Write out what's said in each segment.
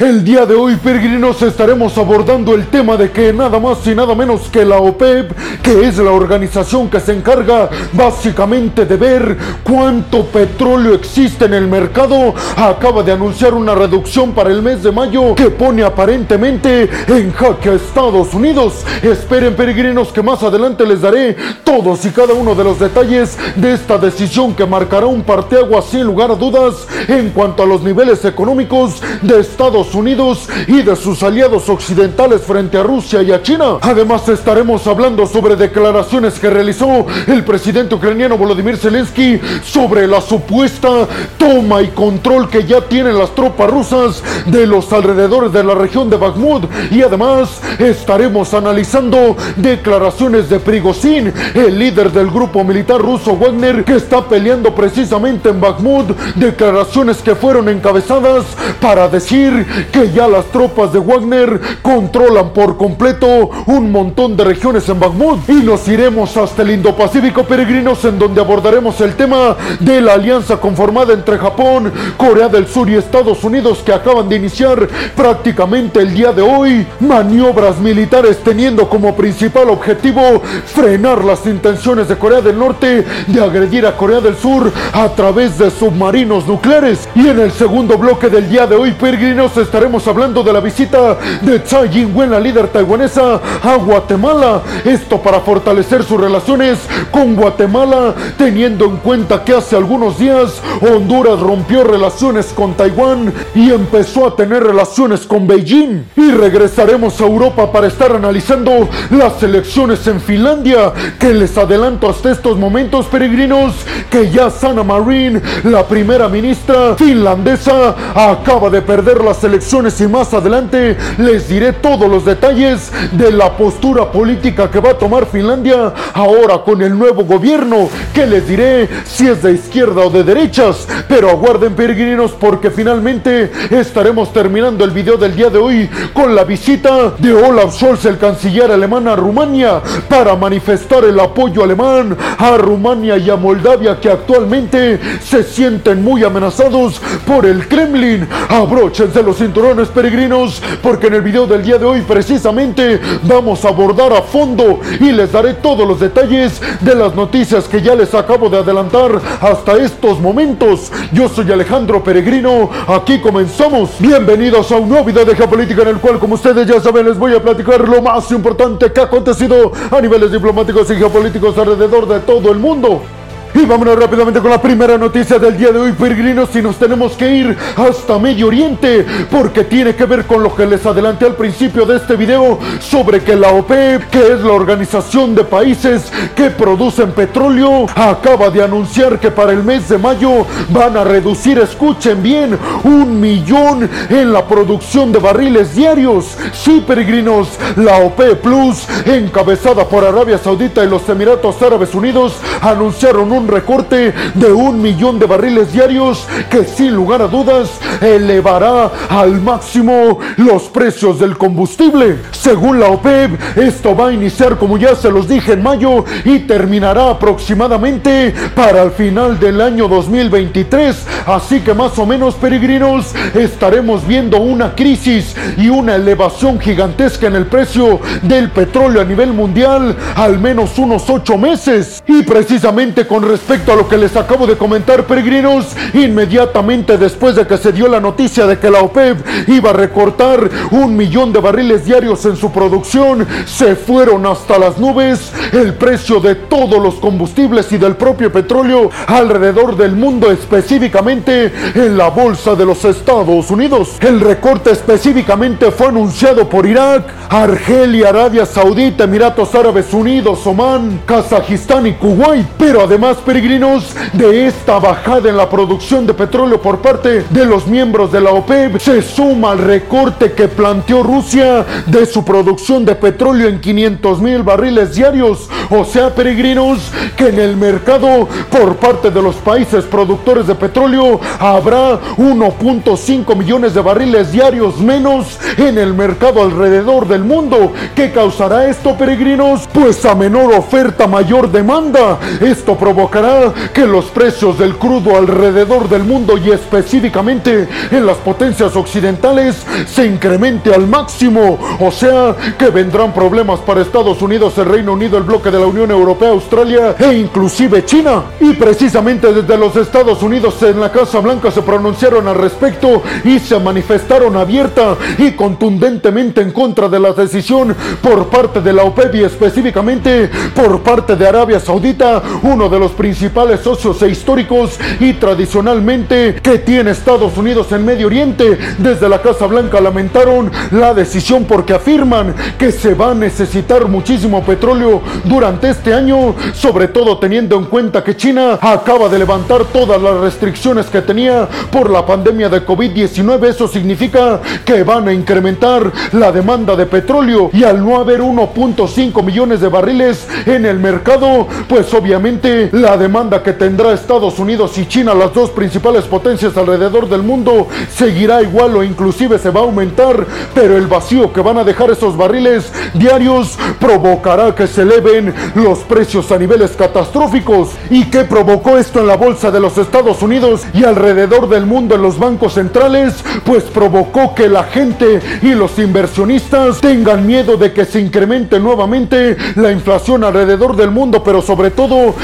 El día de hoy, peregrinos, estaremos abordando el tema de que nada más y nada menos que la OPEP, que es la organización que se encarga básicamente de ver cuánto petróleo existe en el mercado, acaba de anunciar una reducción para el mes de mayo que pone aparentemente en jaque a Estados Unidos. Esperen, peregrinos, que más adelante les daré todos y cada uno de los detalles de esta decisión que marcará un parteaguas sin lugar a dudas en cuanto a los niveles económicos de Estados Unidos y de sus aliados occidentales frente a Rusia y a China. Además estaremos hablando sobre declaraciones que realizó el presidente ucraniano Volodymyr Zelensky sobre la supuesta toma y control que ya tienen las tropas rusas de los alrededores de la región de Bakhmut y además estaremos analizando declaraciones de Prigozhin, el líder del grupo militar ruso Wagner que está peleando precisamente en Bakhmut, declaraciones que fueron encabezadas para decir que ya las tropas de Wagner controlan por completo un montón de regiones en Bakhmut. Y nos iremos hasta el Indo-Pacífico peregrinos en donde abordaremos el tema de la alianza conformada entre Japón, Corea del Sur y Estados Unidos que acaban de iniciar prácticamente el día de hoy maniobras militares teniendo como principal objetivo frenar las intenciones de Corea del Norte de agredir a Corea del Sur a través de submarinos nucleares. Y en el segundo bloque del día de hoy peregrinos estaremos hablando de la visita de Tsai Ing-wen, la líder taiwanesa, a Guatemala. Esto para fortalecer sus relaciones con Guatemala, teniendo en cuenta que hace algunos días Honduras rompió relaciones con Taiwán y empezó a tener relaciones con Beijing. Y regresaremos a Europa para estar analizando las elecciones en Finlandia, que les adelanto hasta estos momentos, peregrinos, que ya Sana Marin, la primera ministra finlandesa, acaba de perder las elecciones y más adelante les diré todos los detalles de la postura política que va a tomar Finlandia ahora con el nuevo gobierno, que les diré si es de izquierda o de derechas, pero aguarden peregrinos porque finalmente estaremos terminando el video del día de hoy con la visita de Olaf Scholz, el canciller alemán a Rumania, para manifestar el apoyo alemán a Rumania y a Moldavia que actualmente se sienten muy amenazados por el Kremlin. Abróchense los cinturones peregrinos, porque en el video del día de hoy precisamente vamos a abordar a fondo y les daré todos los detalles de las noticias que ya les acabo de adelantar hasta estos momentos. Yo soy Alejandro Peregrino, aquí comenzamos. Bienvenidos a un nuevo video de geopolítica en el cual, como ustedes ya saben, les voy a platicar lo más importante que ha acontecido a niveles diplomáticos y geopolíticos alrededor de todo el mundo. Y vámonos rápidamente con la primera noticia del día de hoy, peregrinos, y nos tenemos que ir hasta Medio Oriente, porque tiene que ver con lo que les adelanté al principio de este video sobre que la OPEP, que es la organización de países que producen petróleo, acaba de anunciar que para el mes de mayo van a reducir, escuchen bien, un millón en la producción de barriles diarios. Sí, peregrinos, la OPEP Plus, encabezada por Arabia Saudita y los Emiratos Árabes Unidos, anunciaron un recorte de un millón de barriles diarios que sin lugar a dudas elevará al máximo los precios del combustible. Según la OPEP, esto va a iniciar como ya se los dije en mayo y terminará aproximadamente para el final del año 2023. Así que más o menos peregrinos estaremos viendo una crisis y una elevación gigantesca en el precio del petróleo a nivel mundial al menos unos ocho meses. Y precisamente con respecto a lo que les acabo de comentar, peregrinos, inmediatamente después de que se dio la noticia de que la OPEP iba a recortar un millón de barriles diarios en su producción, se fueron hasta las nubes el precio de todos los combustibles y del propio petróleo alrededor del mundo, específicamente en la bolsa de los Estados Unidos. El recorte específicamente fue anunciado por Irak, Argelia, Arabia Saudita, Emiratos Árabes Unidos, Omán, Kazajistán y Kuwait, pero además peregrinos de esta bajada en la producción de petróleo por parte de los miembros de la OPEP se suma al recorte que planteó Rusia de su producción de petróleo en 500 mil barriles diarios. O sea, peregrinos, que en el mercado por parte de los países productores de petróleo habrá 1.5 millones de barriles diarios menos en el mercado alrededor del mundo. ¿Qué causará esto, peregrinos? Pues a menor oferta, mayor demanda. Esto provoca que los precios del crudo alrededor del mundo y específicamente en las potencias occidentales se incremente al máximo. O sea que vendrán problemas para Estados Unidos, el Reino Unido, el bloque de la Unión Europea, Australia e inclusive China. Y precisamente desde los Estados Unidos en la Casa Blanca se pronunciaron al respecto y se manifestaron abierta y contundentemente en contra de la decisión por parte de la OPEP y específicamente por parte de Arabia Saudita, uno de los principales socios e históricos y tradicionalmente que tiene Estados Unidos en Medio Oriente. Desde la Casa Blanca lamentaron la decisión porque afirman que se va a necesitar muchísimo petróleo durante este año, sobre todo teniendo en cuenta que China acaba de levantar todas las restricciones que tenía por la pandemia de COVID-19. Eso significa que van a incrementar la demanda de petróleo y al no haber 1.5 millones de barriles en el mercado, pues obviamente la demanda que tendrá Estados Unidos y China, las dos principales potencias alrededor del mundo, seguirá igual o inclusive se va a aumentar, pero el vacío que van a dejar esos barriles diarios provocará que se eleven los precios a niveles catastróficos. ¿Y qué provocó esto en la bolsa de los Estados Unidos y alrededor del mundo en los bancos centrales? Pues provocó que la gente y los inversionistas tengan miedo de que se incremente nuevamente la inflación alrededor del mundo, pero sobre todo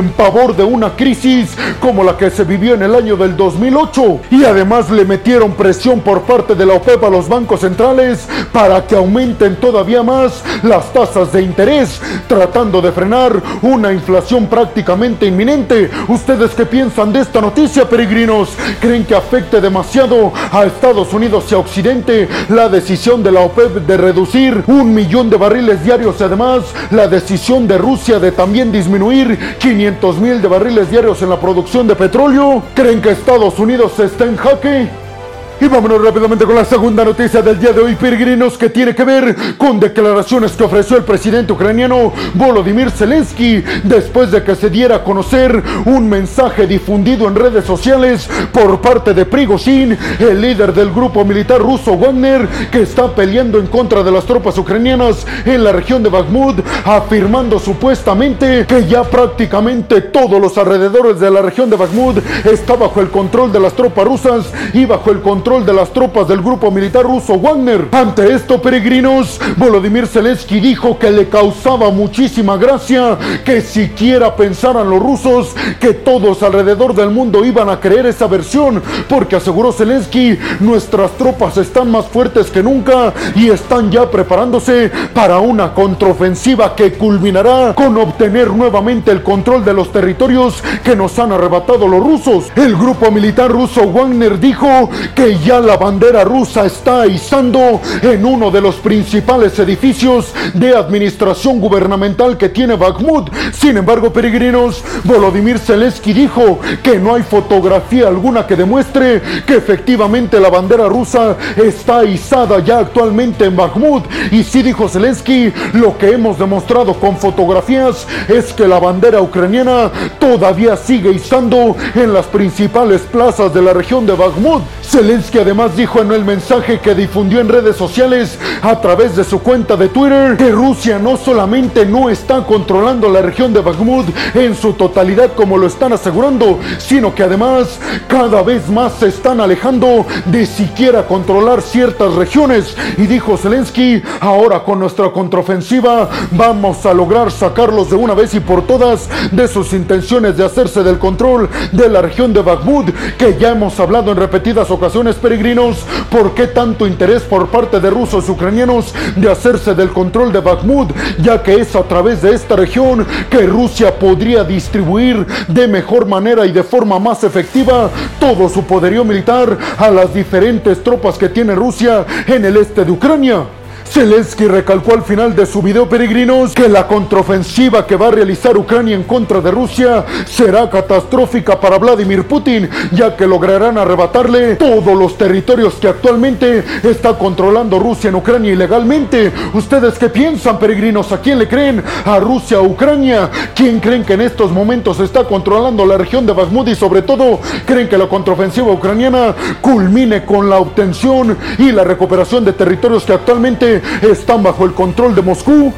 tienen pavor de una crisis como la que se vivió en el año del 2008. Y además le metieron presión por parte de la OPEP a los bancos centrales para que aumenten todavía más las tasas de interés, tratando de frenar una inflación prácticamente inminente. ¿Ustedes qué piensan de esta noticia, peregrinos? ¿Creen que afecte demasiado a Estados Unidos y a Occidente la decisión de la OPEP de reducir un millón de barriles diarios y además la decisión de Rusia de también disminuir 500 mil de barriles diarios en la producción de petróleo? ¿Creen que Estados Unidos está en jaque? Y vámonos rápidamente con la segunda noticia del día de hoy, peregrinos, que tiene que ver con declaraciones que ofreció el presidente ucraniano Volodymyr Zelensky después de que se diera a conocer un mensaje difundido en redes sociales por parte de Prigozhin, el líder del grupo militar ruso Wagner, que está peleando en contra de las tropas ucranianas en la región de Bakhmut, afirmando supuestamente que ya prácticamente todos los alrededores de la región de Bakhmut está bajo el control de las tropas rusas y bajo el control de las tropas del grupo militar ruso Wagner. Ante esto, peregrinos, Volodymyr Zelensky dijo que le causaba muchísima gracia que siquiera pensaran los rusos que todos alrededor del mundo iban a creer esa versión, porque aseguró Zelensky, nuestras tropas están más fuertes que nunca y están ya preparándose para una contraofensiva que culminará con obtener nuevamente el control de los territorios que nos han arrebatado los rusos. El grupo militar ruso Wagner dijo que ya la bandera rusa está izando en uno de los principales edificios de administración gubernamental que tiene Bakhmut. Sin embargo, peregrinos, Volodymyr Zelensky dijo que no hay fotografía alguna que demuestre que efectivamente la bandera rusa está izada ya actualmente en Bakhmut. Y sí dijo Zelensky, lo que hemos demostrado con fotografías es que la bandera ucraniana todavía sigue izando en las principales plazas de la región de Bakhmut. Además dijo en el mensaje que difundió en redes sociales a través de su cuenta de Twitter que Rusia no solamente no está controlando la región de Bakhmut en su totalidad como lo están asegurando, sino que además cada vez más se están alejando de siquiera controlar ciertas regiones. Y dijo Zelensky, ahora con nuestra contraofensiva vamos a lograr sacarlos de una vez y por todas de sus intenciones de hacerse del control de la región de Bakhmut, que ya hemos hablado en repetidas ocasiones peregrinos, ¿por qué tanto interés por parte de rusos y ucranianos de hacerse del control de Bakhmut? Ya que es a través de esta región que Rusia podría distribuir de mejor manera y de forma más efectiva todo su poderío militar a las diferentes tropas que tiene Rusia en el este de Ucrania. Zelensky recalcó al final de su video peregrinos que la contraofensiva que va a realizar Ucrania en contra de Rusia será catastrófica para Vladimir Putin, ya que lograrán arrebatarle todos los territorios que actualmente está controlando Rusia en Ucrania ilegalmente. ¿Ustedes qué piensan, peregrinos? ¿A quién le creen? ¿A Rusia o Ucrania? ¿Quién creen que en estos momentos está controlando la región de Bakhmut y sobre todo creen que la contraofensiva ucraniana culmine con la obtención y la recuperación de territorios que actualmente están bajo el control de Moscú.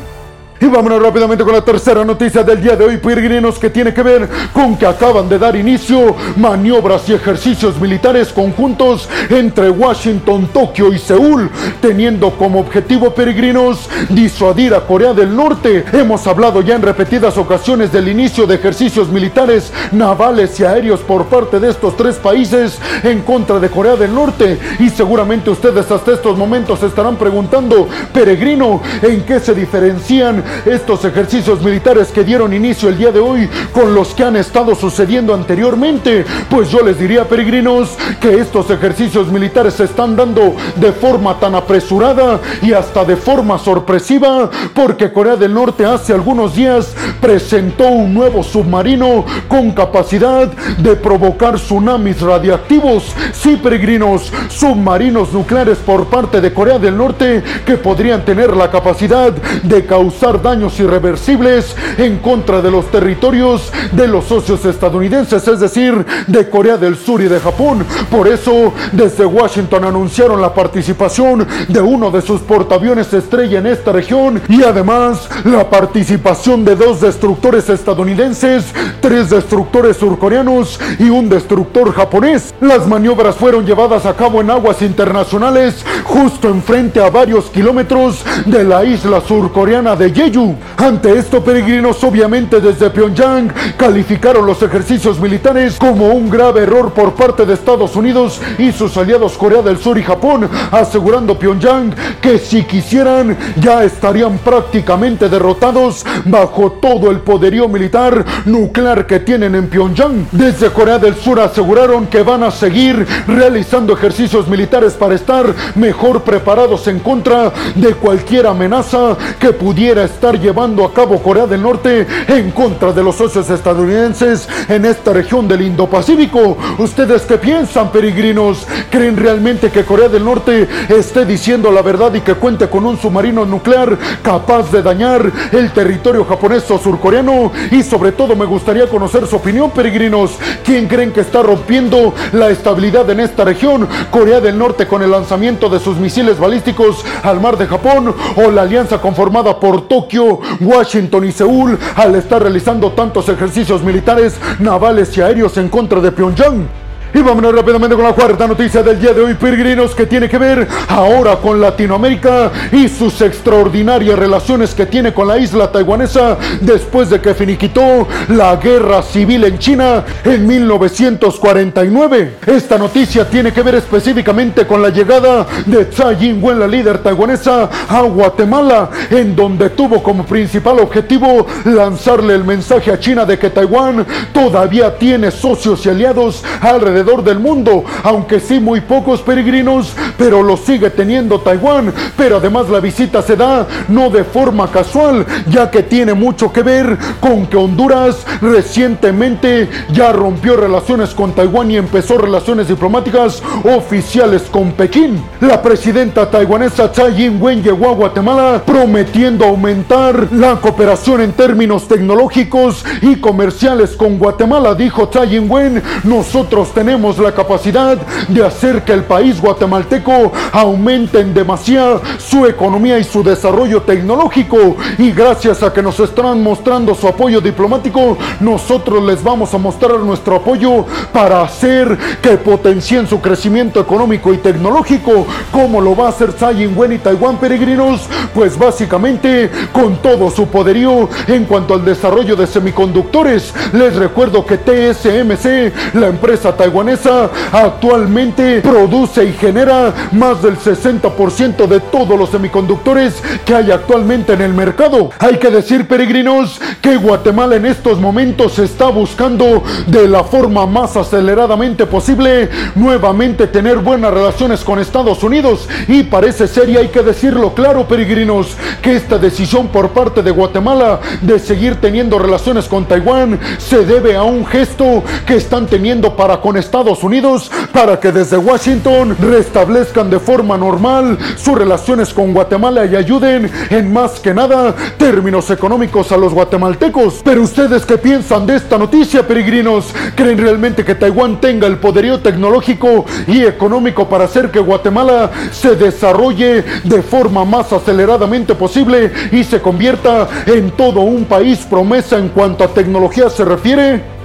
Y vámonos rápidamente con la tercera noticia del día de hoy, peregrinos, que tiene que ver con que acaban de dar inicio maniobras y ejercicios militares conjuntos entre Washington, Tokio y Seúl, teniendo como objetivo, peregrinos, disuadir a Corea del Norte. Hemos hablado ya en repetidas ocasiones del inicio de ejercicios militares, navales y aéreos por parte de estos tres países en contra de Corea del Norte. Y seguramente ustedes hasta estos momentos estarán preguntando, peregrino, ¿en qué se diferencian estos ejercicios militares que dieron inicio el día de hoy con los que han estado sucediendo anteriormente. Pues yo les diría, peregrinos, que estos ejercicios militares se están dando de forma tan apresurada y hasta de forma sorpresiva, porque Corea del Norte hace algunos días presentó un nuevo submarino con capacidad de provocar tsunamis radiactivos. Sí, peregrinos, submarinos nucleares por parte de Corea del Norte que podrían tener la capacidad de causar daños irreversibles en contra de los territorios de los socios estadounidenses, es decir, de Corea del Sur y de Japón. Por eso, desde Washington anunciaron la participación de uno de sus portaaviones estrella en esta región y además la participación de dos destructores estadounidenses, tres destructores surcoreanos y un destructor japonés. Las maniobras fueron llevadas a cabo en aguas internacionales justo enfrente a varios kilómetros de la isla surcoreana de Jeju ante esto, peregrinos obviamente desde Pyongyang calificaron los ejercicios militares como un grave error por parte de Estados Unidos y sus aliados Corea del Sur y Japón, asegurando Pyongyang que si quisieran ya estarían prácticamente derrotados bajo todo el poderío militar nuclear que tienen en Pyongyang. Desde Corea del Sur aseguraron que van a seguir realizando ejercicios militares para estar mejor preparados en contra de cualquier amenaza que pudiera estar llevando a cabo Corea del Norte en contra de los socios estadounidenses en esta región del Indo-Pacífico. ¿Ustedes qué piensan, peregrinos? ¿Creen realmente que Corea del Norte esté diciendo la verdad y que cuente con un submarino nuclear capaz de dañar el territorio japonés o surcoreano? Y sobre todo me gustaría conocer su opinión, peregrinos. ¿Quién creen que está rompiendo la estabilidad en esta región? ¿Corea del Norte con el lanzamiento de sus misiles balísticos al mar de Japón o la alianza conformada por Tokio? Washington y Seúl al estar realizando tantos ejercicios militares, navales y aéreos en contra de Pyongyang. Y vámonos rápidamente con la cuarta noticia del día de hoy, peregrinos, que tiene que ver ahora con Latinoamérica y sus extraordinarias relaciones que tiene con la isla taiwanesa después de que finiquitó la guerra civil en China en 1949. Esta noticia tiene que ver específicamente con la llegada de Tsai Ing-wen, la líder taiwanesa, a Guatemala, en donde tuvo como principal objetivo lanzarle el mensaje a China de que Taiwán todavía tiene socios y aliados alrededor del mundo, aunque sí muy pocos peregrinos, pero lo sigue teniendo Taiwán. Pero además la visita se da no de forma casual, ya que tiene mucho que ver con que Honduras recientemente ya rompió relaciones con Taiwán y empezó relaciones diplomáticas oficiales con Pekín. La presidenta taiwanesa Tsai Ing-wen llegó a Guatemala prometiendo aumentar la cooperación en términos tecnológicos y comerciales con Guatemala, dijo Tsai Ing-wen. Nosotros tenemos tenemos la capacidad de hacer que el país guatemalteco aumente en demasía su economía y su desarrollo tecnológico. Y gracias a que nos están mostrando su apoyo diplomático, nosotros les vamos a mostrar nuestro apoyo para hacer que potencien su crecimiento económico y tecnológico. como lo va a hacer Tsai Ing-wen y Taiwán peregrinos? Pues básicamente con todo su poderío en cuanto al desarrollo de semiconductores. Les recuerdo que TSMC, la empresa taiwanesa, actualmente produce y genera más del 60% de todos los semiconductores que hay actualmente en el mercado. Hay que decir, peregrinos, que Guatemala en estos momentos está buscando de la forma más aceleradamente posible nuevamente tener buenas relaciones con Estados Unidos y parece ser, y hay que decirlo claro, peregrinos, que esta decisión por parte de Guatemala de seguir teniendo relaciones con Taiwán se debe a un gesto que están teniendo para con Estados Estados Unidos para que desde Washington restablezcan de forma normal sus relaciones con Guatemala y ayuden en más que nada términos económicos a los guatemaltecos. Pero ustedes qué piensan de esta noticia, peregrinos? ¿Creen realmente que Taiwán tenga el poderío tecnológico y económico para hacer que Guatemala se desarrolle de forma más aceleradamente posible y se convierta en todo un país promesa en cuanto a tecnología se refiere?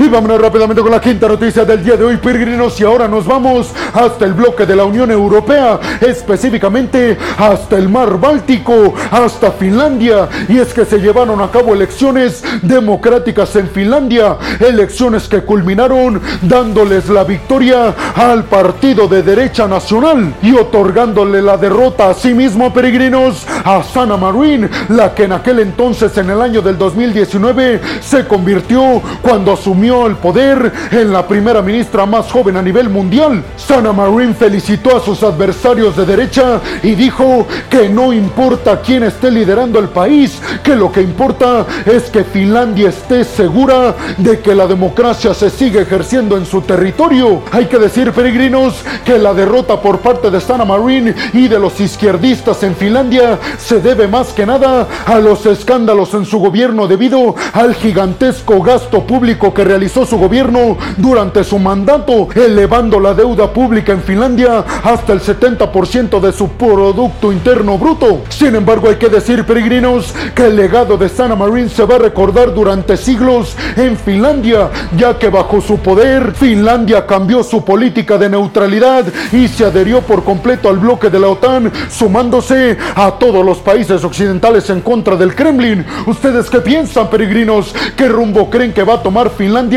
Y vámonos rápidamente con la quinta noticia del día de hoy, peregrinos. Y ahora nos vamos hasta el bloque de la Unión Europea, específicamente hasta el mar Báltico, hasta Finlandia. Y es que se llevaron a cabo elecciones democráticas en Finlandia, elecciones que culminaron dándoles la victoria al partido de derecha nacional y otorgándole la derrota a sí mismo, peregrinos, a Sana Marin, la que en aquel entonces, en el año del 2019, se convirtió cuando asumió el poder en la primera ministra más joven a nivel mundial. Sana Marin felicitó a sus adversarios de derecha y dijo que no importa quién esté liderando el país, que lo que importa es que Finlandia esté segura de que la democracia se sigue ejerciendo en su territorio. Hay que decir, peregrinos, que la derrota por parte de Sana Marin y de los izquierdistas en Finlandia se debe más que nada a los escándalos en su gobierno debido al gigantesco gasto público que realizó realizó su gobierno durante su mandato, elevando la deuda pública en Finlandia hasta el 70% de su Producto Interno Bruto. Sin embargo, hay que decir, peregrinos, que el legado de Sana Marin se va a recordar durante siglos en Finlandia, ya que bajo su poder, Finlandia cambió su política de neutralidad y se adherió por completo al bloque de la OTAN, sumándose a todos los países occidentales en contra del Kremlin. ¿Ustedes qué piensan, peregrinos? ¿Qué rumbo creen que va a tomar Finlandia?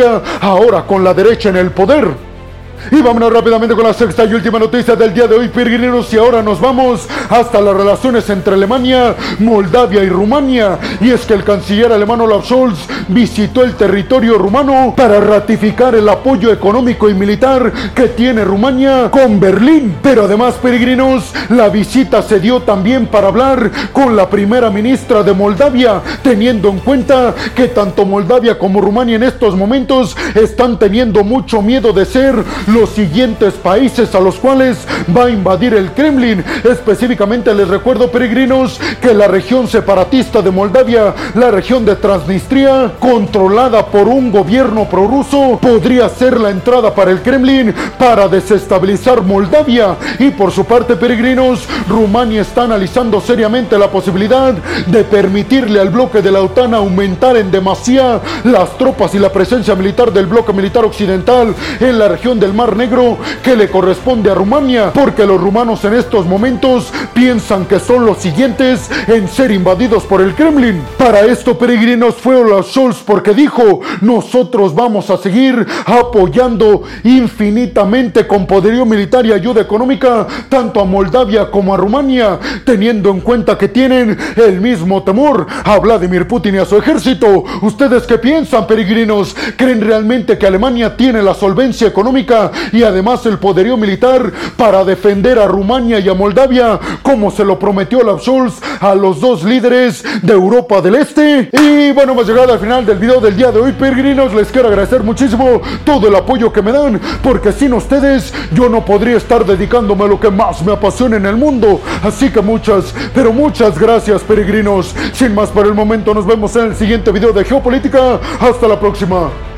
Ahora con la derecha en el poder. Y vámonos rápidamente con la sexta y última noticia del día de hoy, peregrinos. Y ahora nos vamos hasta las relaciones entre Alemania, Moldavia y Rumania. Y es que el canciller alemán Olaf Scholz visitó el territorio rumano para ratificar el apoyo económico y militar que tiene Rumania con Berlín. Pero además, peregrinos, la visita se dio también para hablar con la primera ministra de Moldavia, teniendo en cuenta que tanto Moldavia como Rumania en estos momentos están teniendo mucho miedo de ser los siguientes países a los cuales va a invadir el Kremlin. Específicamente les recuerdo, peregrinos, que la región separatista de Moldavia, la región de Transnistria, controlada por un gobierno prorruso, podría ser la entrada para el Kremlin para desestabilizar Moldavia. Y por su parte, peregrinos, Rumania está analizando seriamente la posibilidad de permitirle al bloque de la OTAN aumentar en demasía las tropas y la presencia militar del bloque militar occidental en la región del Mar Negro que le corresponde a Rumania, porque los rumanos en estos momentos piensan que son los siguientes en ser invadidos por el Kremlin. Para esto, peregrinos, fue Olaf Scholz porque dijo, nosotros vamos a seguir apoyando infinitamente con poderío militar y ayuda económica tanto a Moldavia como a Rumania, teniendo en cuenta que tienen el mismo temor a Vladimir Putin y a su ejército. ¿Ustedes qué piensan, peregrinos? ¿Creen realmente que Alemania tiene la solvencia económica y además el poderío militar para defender a Rumania y a Moldavia, como se lo prometió la Scholz a los dos líderes de Europa del Este. Y bueno, hemos llegado al final del video del día de hoy, peregrinos. Les quiero agradecer muchísimo todo el apoyo que me dan, porque sin ustedes yo no podría estar dedicándome a lo que más me apasiona en el mundo. Así que muchas, pero muchas gracias, peregrinos. Sin más por el momento, nos vemos en el siguiente video de Geopolítica. Hasta la próxima.